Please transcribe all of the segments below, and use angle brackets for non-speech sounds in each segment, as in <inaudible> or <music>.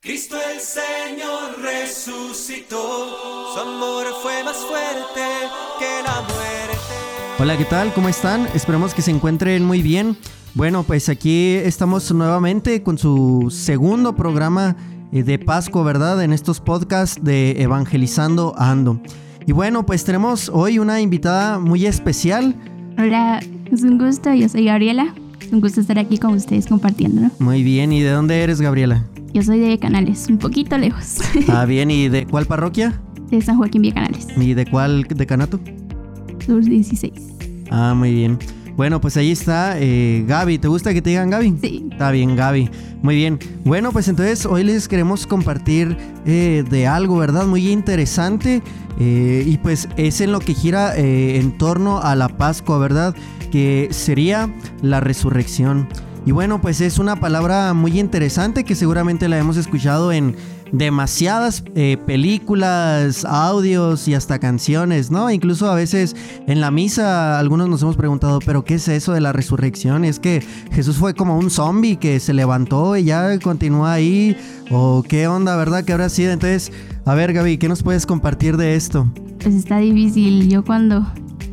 Cristo el Señor resucitó, su amor fue más fuerte que la muerte. Hola, ¿qué tal? ¿Cómo están? Esperamos que se encuentren muy bien. Bueno, pues aquí estamos nuevamente con su segundo programa eh, de Pascua, ¿verdad? En estos podcasts de Evangelizando Ando. Y bueno, pues tenemos hoy una invitada muy especial. Hola, es un gusto, yo soy Gabriela. Un gusto estar aquí con ustedes compartiendo. Muy bien, ¿y de dónde eres, Gabriela? Yo soy de Canales, un poquito lejos. <laughs> Ah, bien, ¿y de cuál parroquia? De San Joaquín Vía Canales. ¿Y de cuál decanato? Sur 16. Ah, muy bien. Bueno, pues ahí está eh, Gaby. ¿Te gusta que te digan Gaby? Sí. Está bien, Gaby. Muy bien. Bueno, pues entonces hoy les queremos compartir eh, de algo, ¿verdad? Muy interesante. Eh, y pues es en lo que gira en torno a la Pascua, ¿verdad? Que sería la resurrección. Y bueno, pues es una palabra muy interesante que seguramente la hemos escuchado en demasiadas eh, películas, audios y hasta canciones, ¿no? Incluso a veces en la misa algunos nos hemos preguntado, pero ¿qué es eso de la resurrección? ¿Es que Jesús fue como un zombie que se levantó y ya continúa ahí? ¿O qué onda, verdad? que habrá sido? Entonces, a ver Gaby, ¿qué nos puedes compartir de esto? Pues está difícil. Yo cuando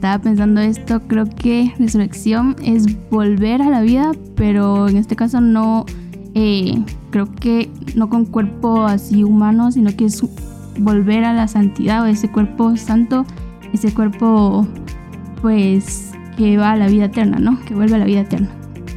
estaba pensando esto, creo que resurrección es volver a la vida, pero en este caso no eh, creo que no con cuerpo así humano, sino que es volver a la santidad o ese cuerpo santo, ese cuerpo pues que va a la vida eterna, ¿no? Que vuelve a la vida eterna.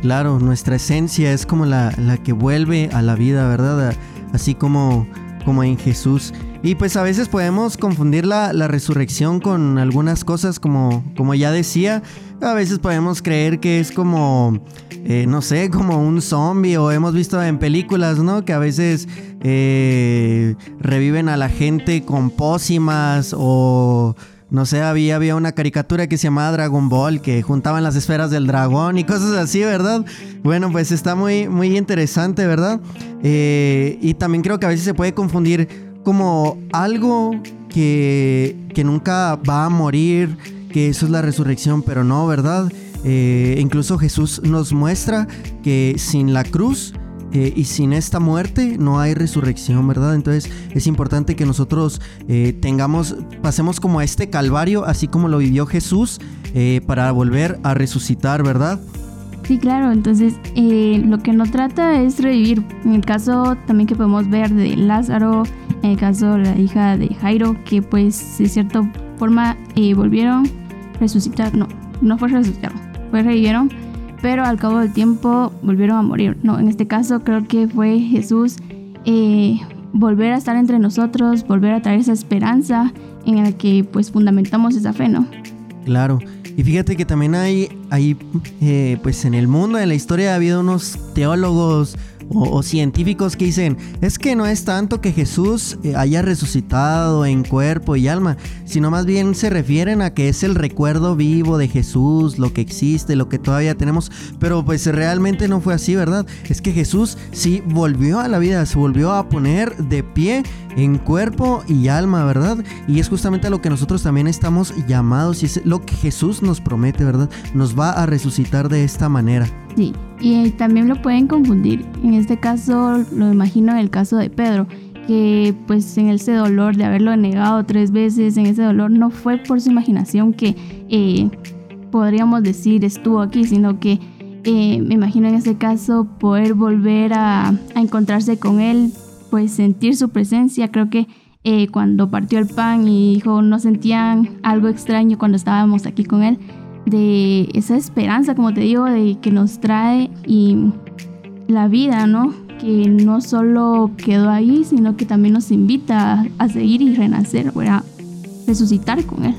Claro, nuestra esencia es como la, la que vuelve a la vida, ¿verdad? Así como, como en Jesús. Y pues a veces podemos confundir la, resurrección con algunas cosas, como, como ya decía. A veces podemos creer que es como eh, no sé, como un zombie o hemos visto en películas, ¿no? Que a veces eh, reviven a la gente con pócimas o... No sé, había, había una caricatura que se llamaba Dragon Ball, que juntaban las esferas del dragón y cosas así, ¿verdad? Bueno, pues está muy, muy interesante, ¿verdad? Eh, y también creo que a veces se puede confundir como algo que, que nunca va a morir, que eso es la resurrección, pero no, ¿verdad? Eh, incluso Jesús nos muestra que sin la cruz eh, y sin esta muerte no hay resurrección, ¿verdad? Entonces es importante que nosotros eh, tengamos, pasemos como a este calvario, así como lo vivió Jesús, para volver a resucitar, ¿verdad? Sí, claro, entonces lo que no trata es revivir. En el caso también que podemos ver de Lázaro, el caso de la hija de Jairo, que pues de cierta forma volvieron a resucitar, no, no fue resucitar, pues revivieron, pero al cabo del tiempo volvieron a morir. No, en este caso creo que fue Jesús eh, volver a estar entre nosotros, volver a traer esa esperanza en la que pues fundamentamos esa fe, ¿no? Claro. Y fíjate que también hay, hay eh, pues en el mundo, en la historia ha habido unos teólogos o, científicos que dicen, es que no es tanto que Jesús eh, haya resucitado en cuerpo y alma, sino más bien se refieren a que es el recuerdo vivo de Jesús, lo que existe, lo que todavía tenemos, pero pues realmente no fue así, ¿verdad? Es que Jesús sí volvió a la vida, se volvió a poner de pie en cuerpo y alma, ¿verdad? Y es justamente a lo que nosotros también estamos llamados y es lo que Jesús nos promete, ¿verdad? Nos va a resucitar de esta manera. Sí, y también lo pueden confundir. En este caso, lo imagino en el caso de Pedro, que pues en ese dolor de haberlo negado tres veces, en ese dolor no fue por su imaginación que eh, podríamos decir estuvo aquí, sino que eh, me imagino en ese caso poder volver a, encontrarse con él, pues sentir su presencia. Creo que eh, cuando partió el pan y dijo no sentían algo extraño cuando estábamos aquí con él de esa esperanza, como te digo, de que nos trae y la vida, ¿no? Que no solo quedó ahí, sino que también nos invita a, seguir y renacer, a resucitar con Él.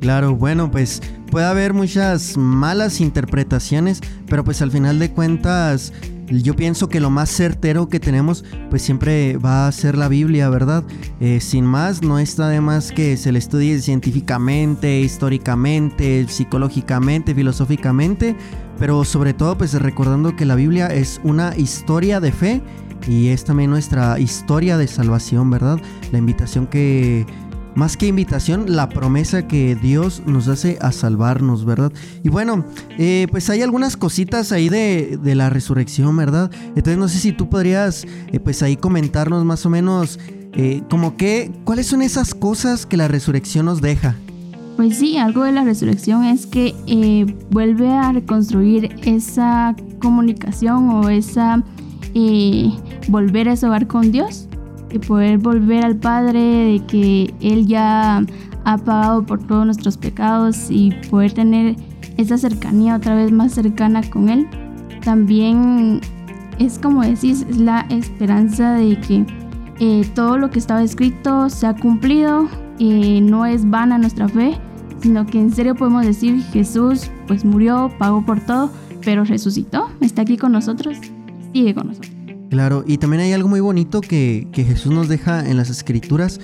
Claro, bueno, pues puede haber muchas malas interpretaciones, pero pues al final de cuentas yo pienso que lo más certero que tenemos pues siempre va a ser la Biblia, ¿verdad? Eh, sin más, no está de más que se le estudie científicamente, históricamente, psicológicamente, filosóficamente, pero sobre todo pues recordando que la Biblia es una historia de fe y es también nuestra historia de salvación, ¿verdad? La invitación que más que invitación, la promesa que Dios nos hace a salvarnos, ¿verdad? Y bueno, eh, pues hay algunas cositas ahí de, la resurrección, ¿verdad? Entonces no sé si tú podrías, eh, pues ahí comentarnos más o menos, eh, como que, ¿cuáles son esas cosas que la resurrección nos deja? Pues sí, algo de la resurrección es que vuelve a reconstruir esa comunicación o esa volver a hogar con Dios y poder volver al Padre, de que Él ya ha pagado por todos nuestros pecados y poder tener esa cercanía otra vez más cercana con Él. También es como decís, es la esperanza de que eh, todo lo que estaba escrito se ha cumplido, y no es vana nuestra fe, sino que en serio podemos decir Jesús pues murió, pagó por todo, pero resucitó, está aquí con nosotros, sigue con nosotros. Claro, y también hay algo muy bonito que, Jesús nos deja en las escrituras.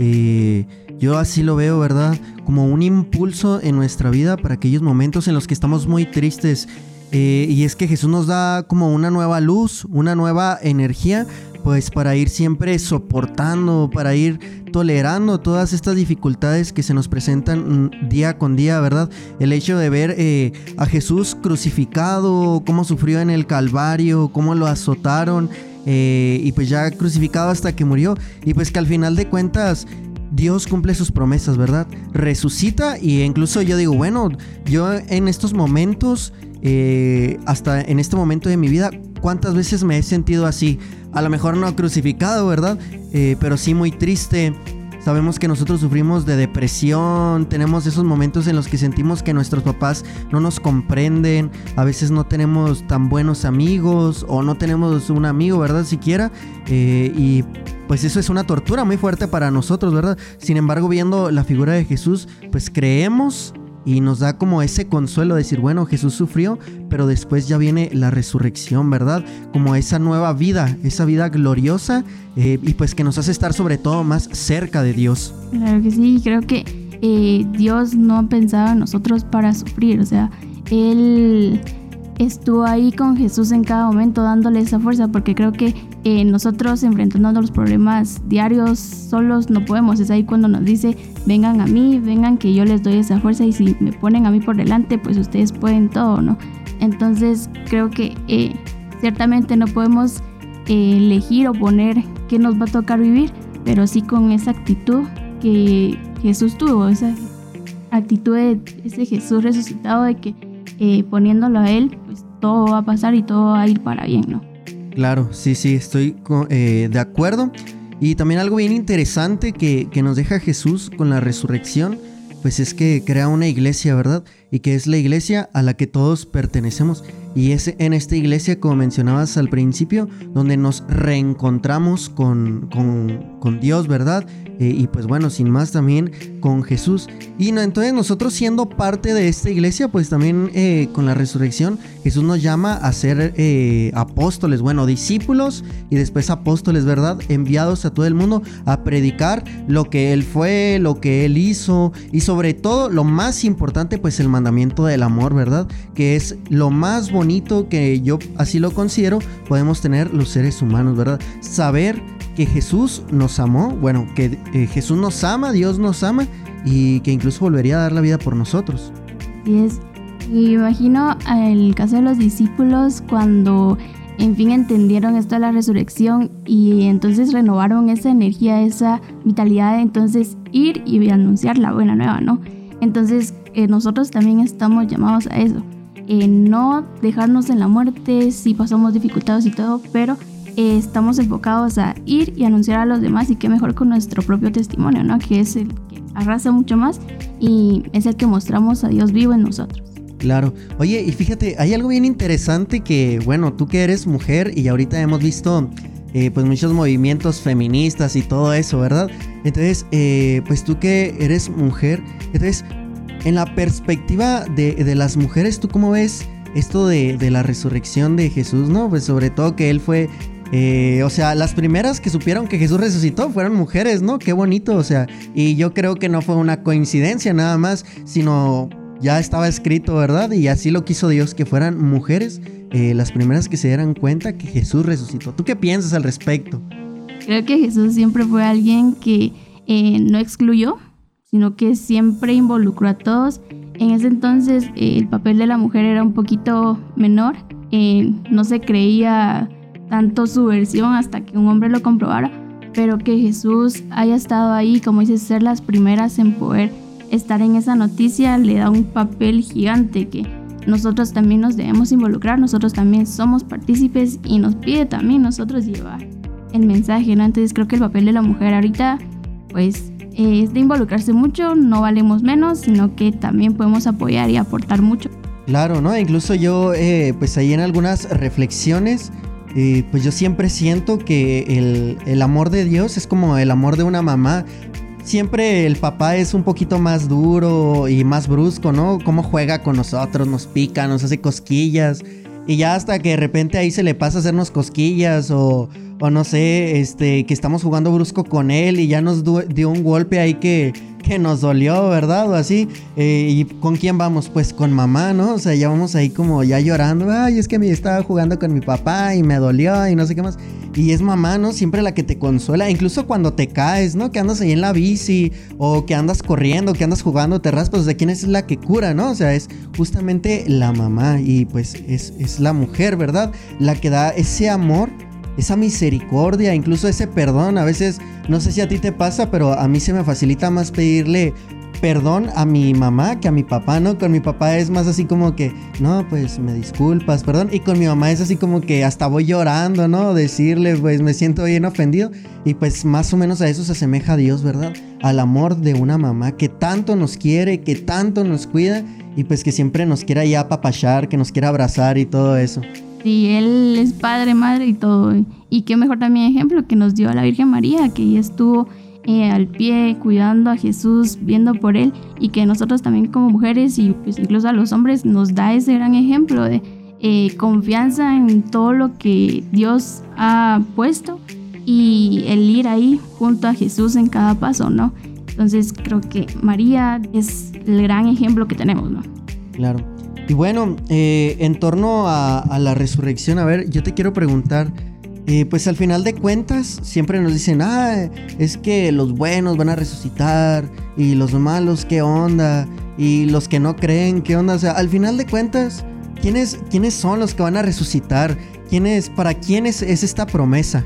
Eh, yo así lo veo, ¿verdad? Como un impulso en nuestra vida para aquellos momentos en los que estamos muy tristes. Eh, y es que Jesús nos da como una nueva luz, una nueva energía pues para ir siempre soportando, para ir tolerando todas estas dificultades que se nos presentan mm, día con día, ¿verdad? El hecho de ver eh, a Jesús crucificado, cómo sufrió en el Calvario, cómo lo azotaron, eh, y pues ya crucificado hasta que murió, y pues que al final de cuentas Dios cumple sus promesas, ¿verdad? Resucita y incluso yo digo, bueno, yo en estos momentos, eh, hasta en este momento de mi vida, ¿cuántas veces me he sentido así? a lo mejor no crucificado, ¿verdad? Eh, pero sí muy triste. Sabemos que nosotros sufrimos de depresión, tenemos esos momentos en los que sentimos que nuestros papás no nos comprenden, a veces no tenemos tan buenos amigos o no tenemos un amigo, ¿verdad? Siquiera. Eh, y pues eso es una tortura muy fuerte para nosotros, ¿verdad? Sin embargo, viendo la figura de Jesús, pues creemos y nos da como ese consuelo de decir, bueno, Jesús sufrió, pero después ya viene la resurrección, ¿verdad? Como esa nueva vida, esa vida gloriosa eh, y pues que nos hace estar sobre todo más cerca de Dios. Claro que sí, creo que eh, Dios no pensaba en nosotros para sufrir, o sea, Él estuvo ahí con Jesús en cada momento dándole esa fuerza, porque creo que eh, nosotros enfrentando los problemas diarios solos no podemos. Es ahí cuando nos dice, vengan a mí, vengan que yo les doy esa fuerza y si me ponen a mí por delante, pues ustedes pueden todo, ¿no? Entonces creo que eh, ciertamente no podemos eh, elegir o poner qué nos va a tocar vivir, pero sí con esa actitud que Jesús tuvo, esa actitud de ese Jesús resucitado de que poniéndolo a Él, pues todo va a pasar y todo va a ir para bien, ¿no? Claro, sí, sí, estoy eh, de acuerdo. Y también algo bien interesante que, que nos deja Jesús con la resurrección, pues es que crea una iglesia, ¿verdad? Y que es la iglesia a la que todos pertenecemos. Y es en esta iglesia, como mencionabas al principio, donde nos reencontramos con, con, Dios, ¿verdad? Eh, y pues bueno, sin más también con Jesús. Y no, entonces nosotros siendo parte de esta iglesia, pues también eh, con la resurrección, Jesús nos llama a ser eh, apóstoles, bueno, discípulos y después apóstoles, ¿verdad? Enviados a todo el mundo a predicar lo que Él fue, lo que Él hizo y sobre todo lo más importante, pues el mandamiento del amor, ¿verdad? Que es lo más bonito bonito que yo así lo considero podemos tener los seres humanos, ¿verdad? Saber que Jesús nos amó, bueno, que eh, Jesús nos ama, Dios nos ama y que incluso volvería a dar la vida por nosotros. Y es, y imagino el caso de los discípulos cuando en fin entendieron esto de la resurrección y entonces renovaron esa energía, esa vitalidad de entonces ir y anunciar la buena nueva, ¿no? Entonces eh, nosotros también estamos llamados a eso no dejarnos en la muerte si pasamos dificultades y todo, pero eh, estamos enfocados a ir y anunciar a los demás y qué mejor con nuestro propio testimonio, ¿no? Que es el que arrasa mucho más y es el que mostramos a Dios vivo en nosotros. Claro. Oye, y fíjate, hay algo bien interesante que, bueno, tú que eres mujer y ahorita hemos visto eh, pues muchos movimientos feministas y todo eso, ¿verdad? Entonces, eh, pues tú que eres mujer, entonces, en la perspectiva de, las mujeres, ¿tú cómo ves esto de, la resurrección de Jesús, no? Pues sobre todo que él fue eh, o sea, las primeras que supieron que Jesús resucitó fueron mujeres, ¿no? Qué bonito, o sea, y yo creo que no fue una coincidencia nada más, sino ya estaba escrito, ¿verdad? Y así lo quiso Dios, que fueran mujeres eh, las primeras que se dieran cuenta que Jesús resucitó. ¿Tú qué piensas al respecto? Creo que Jesús siempre fue alguien que eh, no excluyó, sino que siempre involucró a todos. En ese entonces eh, el papel de la mujer era un poquito menor, eh, no se creía tanto su versión hasta que un hombre lo comprobara, pero que Jesús haya estado ahí, como dice, ser las primeras en poder estar en esa noticia, le da un papel gigante que nosotros también nos debemos involucrar, nosotros también somos partícipes y nos pide también nosotros llevar el mensaje, ¿no? Entonces creo que el papel de la mujer ahorita, pues es de involucrarse mucho, no valemos menos, sino que también podemos apoyar y aportar mucho. Claro, ¿no? Incluso yo, eh, pues ahí en algunas reflexiones, eh, pues yo siempre siento que el, el, amor de Dios es como el amor de una mamá. Siempre el papá es un poquito más duro y más brusco, ¿no? Cómo juega con nosotros, nos pica, nos hace cosquillas. Y ya hasta que de repente ahí se le pasa a hacernos cosquillas o, o no sé, este, que estamos jugando brusco con él y ya nos dio un golpe ahí que, que nos dolió, ¿verdad? O así. Eh, ¿Y con quién vamos? Pues con mamá, ¿no? O sea, ya vamos ahí como ya llorando. Ay, es que me estaba jugando con mi papá y me dolió y no sé qué más. Y es mamá, ¿no? Siempre la que te consuela. Incluso cuando te caes, ¿no? Que andas ahí en la bici o que andas corriendo, que andas jugando, te raspas. ¿De quién es la que cura, no? O sea, es justamente la mamá y pues es, es la mujer, ¿verdad? La que da ese amor esa misericordia, incluso ese perdón. A veces, no sé si a ti te pasa, pero a mí se me facilita más pedirle perdón a mi mamá que a mi papá, ¿no? Con mi papá es más así como que, no, pues me disculpas, perdón. Y con mi mamá es así como que hasta voy llorando, ¿no? Decirle, pues me siento bien ofendido. Y pues más o menos a eso se asemeja a Dios, ¿verdad? Al amor de una mamá que tanto nos quiere, que tanto nos cuida y pues que siempre nos quiera ya apapachar, que nos quiera abrazar y todo eso. Sí, él es padre, madre y todo. Y qué mejor también ejemplo que nos dio a la Virgen María, que ella estuvo eh, al pie cuidando a Jesús, viendo por él, y que nosotros también como mujeres y pues incluso a los hombres nos da ese gran ejemplo de eh, confianza en todo lo que Dios ha puesto y el ir ahí junto a Jesús en cada paso, ¿no? Entonces creo que María es el gran ejemplo que tenemos, ¿no? Claro. Y bueno, eh, en torno a, la resurrección, a ver, yo te quiero preguntar, eh, pues al final de cuentas siempre nos dicen, ah, es que los buenos van a resucitar y los malos, ¿qué onda? Y los que no creen, ¿qué onda? O sea, al final de cuentas, ¿quiénes, quiénes son los que van a resucitar? ¿Quiénes, ¿Para quiénes es esta promesa?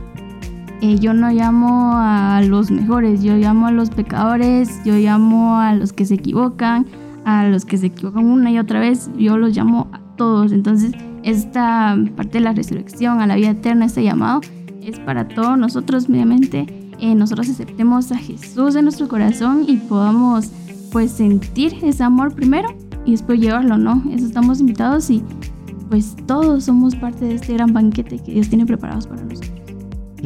Eh, yo no llamo a los mejores, yo llamo a los pecadores, yo llamo a los que se equivocan, a los que se equivocan una y otra vez, yo los llamo a todos. Entonces, esta parte de la resurrección a la vida eterna, este llamado, es para todos nosotros, mediamente, eh, nosotros aceptemos a Jesús en nuestro corazón y podamos pues sentir ese amor primero y después llevarlo, ¿no? Eso estamos invitados y pues todos somos parte de este gran banquete que Dios tiene preparados para nosotros.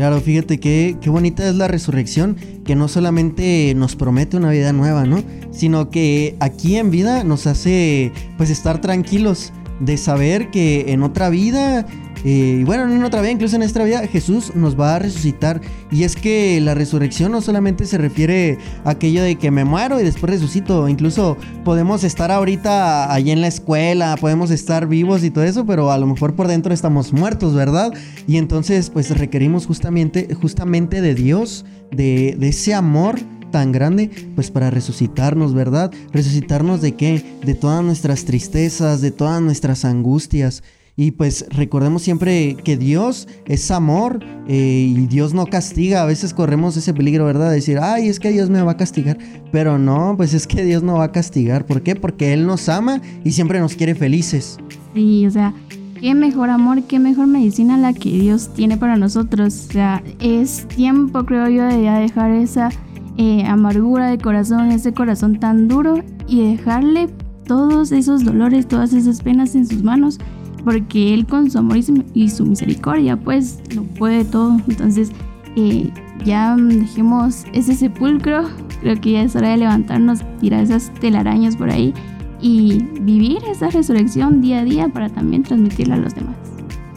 Claro, fíjate qué, qué bonita es la resurrección, que no solamente nos promete una vida nueva, ¿no? Sino que aquí en vida nos hace pues estar tranquilos de saber que en otra vida eh, y bueno, en otra vida, incluso en esta vida, Jesús nos va a resucitar. Y es que la resurrección no solamente se refiere a aquello de que me muero y después resucito. Incluso podemos estar ahorita allí en la escuela, podemos estar vivos y todo eso, pero a lo mejor por dentro estamos muertos, ¿verdad? Y entonces, pues requerimos justamente, justamente de Dios, de, de ese amor tan grande, pues para resucitarnos, ¿verdad? Resucitarnos de qué? De todas nuestras tristezas, de todas nuestras angustias. Y pues recordemos siempre que Dios es amor eh, y Dios no castiga. A veces corremos ese peligro, ¿verdad? De decir, ay, es que Dios me va a castigar. Pero no, pues es que Dios no va a castigar. ¿Por qué? Porque Él nos ama y siempre nos quiere felices. Sí, o sea, qué mejor amor, qué mejor medicina la que Dios tiene para nosotros. O sea, es tiempo, creo yo, de ya dejar esa eh, amargura de corazón, ese corazón tan duro y dejarle todos esos dolores, todas esas penas en sus manos porque Él con su amor y su, misericordia pues lo puede todo. Entonces eh, ya dejemos ese sepulcro, creo que ya es hora de levantarnos, tirar esas telarañas por ahí y vivir esa resurrección día a día para también transmitirla a los demás.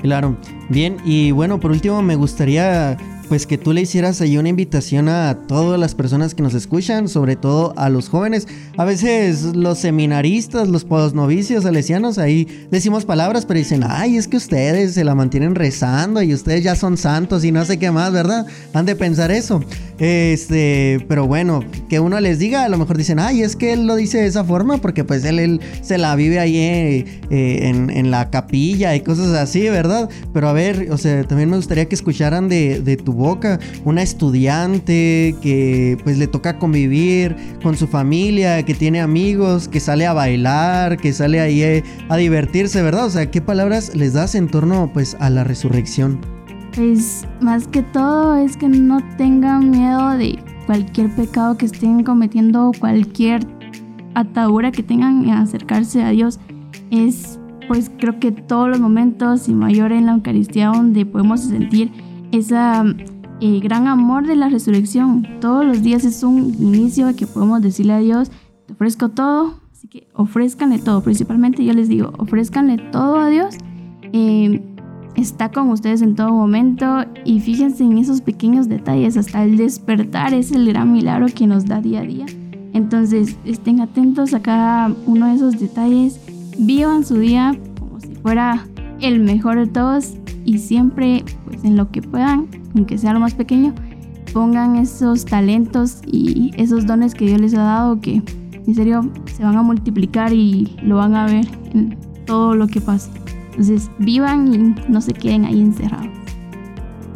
Claro, bien, y bueno, por último me gustaría pues que tú le hicieras ahí una invitación a todas las personas que nos escuchan, sobre todo a los jóvenes. A veces los seminaristas, los posnovicios salesianos, ahí decimos palabras, pero dicen, ay, es que ustedes se la mantienen rezando y ustedes ya son santos y no sé qué más, ¿verdad? Han de pensar eso. Este, pero bueno, que uno les diga, a lo mejor dicen, ay, es que él lo dice de esa forma porque pues él, él se la vive ahí eh, eh, en, la capilla y cosas así, ¿verdad? Pero a ver, o sea, también me gustaría que escucharan de, de tu boca una estudiante que pues le toca convivir con su familia, que tiene amigos, que sale a bailar, que sale ahí eh, a divertirse, ¿verdad? O sea, ¿qué palabras les das en torno pues a la resurrección? Pues más que todo es que no tengan miedo de cualquier pecado que estén cometiendo, cualquier atadura que tengan en acercarse a Dios. Es pues creo que todos los momentos y mayor en la Eucaristía donde podemos sentir esa eh, gran amor de la resurrección. Todos los días es un inicio de que podemos decirle a Dios, te ofrezco todo, así que ofrezcanle todo. Principalmente yo les digo, ofrezcanle todo a Dios. Eh, está con ustedes en todo momento y fíjense en esos pequeños detalles, hasta el despertar es el gran milagro que nos da día a día. Entonces estén atentos a cada uno de esos detalles, vivan su día como si fuera el mejor de todos y siempre pues en lo que puedan, aunque sea lo más pequeño, pongan esos talentos y esos dones que Dios les ha dado que en serio se van a multiplicar y lo van a ver en todo lo que pase. Entonces, vivan y no se queden ahí encerrados.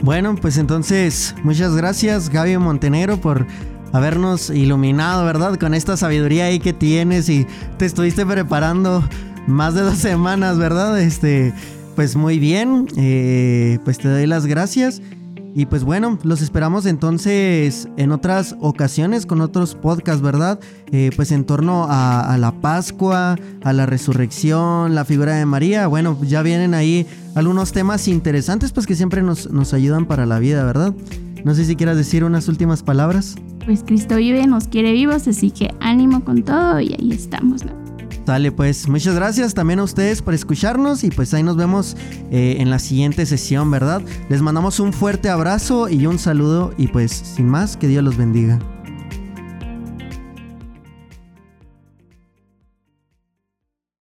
Bueno, pues entonces, muchas gracias Gaby Montenegro por habernos iluminado, ¿verdad? Con esta sabiduría ahí que tienes y te estuviste preparando más de dos semanas, ¿verdad? Este, pues muy bien, eh, pues te doy las gracias. Y pues bueno, los esperamos entonces en otras ocasiones con otros podcasts, ¿verdad? Eh, pues en torno a, la Pascua, a la resurrección, la figura de María. Bueno, ya vienen ahí algunos temas interesantes pues que siempre nos, nos ayudan para la vida, ¿verdad? No sé si quieras decir unas últimas palabras. Pues Cristo vive, nos quiere vivos, así que ánimo con todo y ahí estamos, ¿no? Dale, pues muchas gracias también a ustedes por escucharnos y pues ahí nos vemos eh, en la siguiente sesión, ¿verdad? Les mandamos un fuerte abrazo y un saludo y pues sin más, que Dios los bendiga.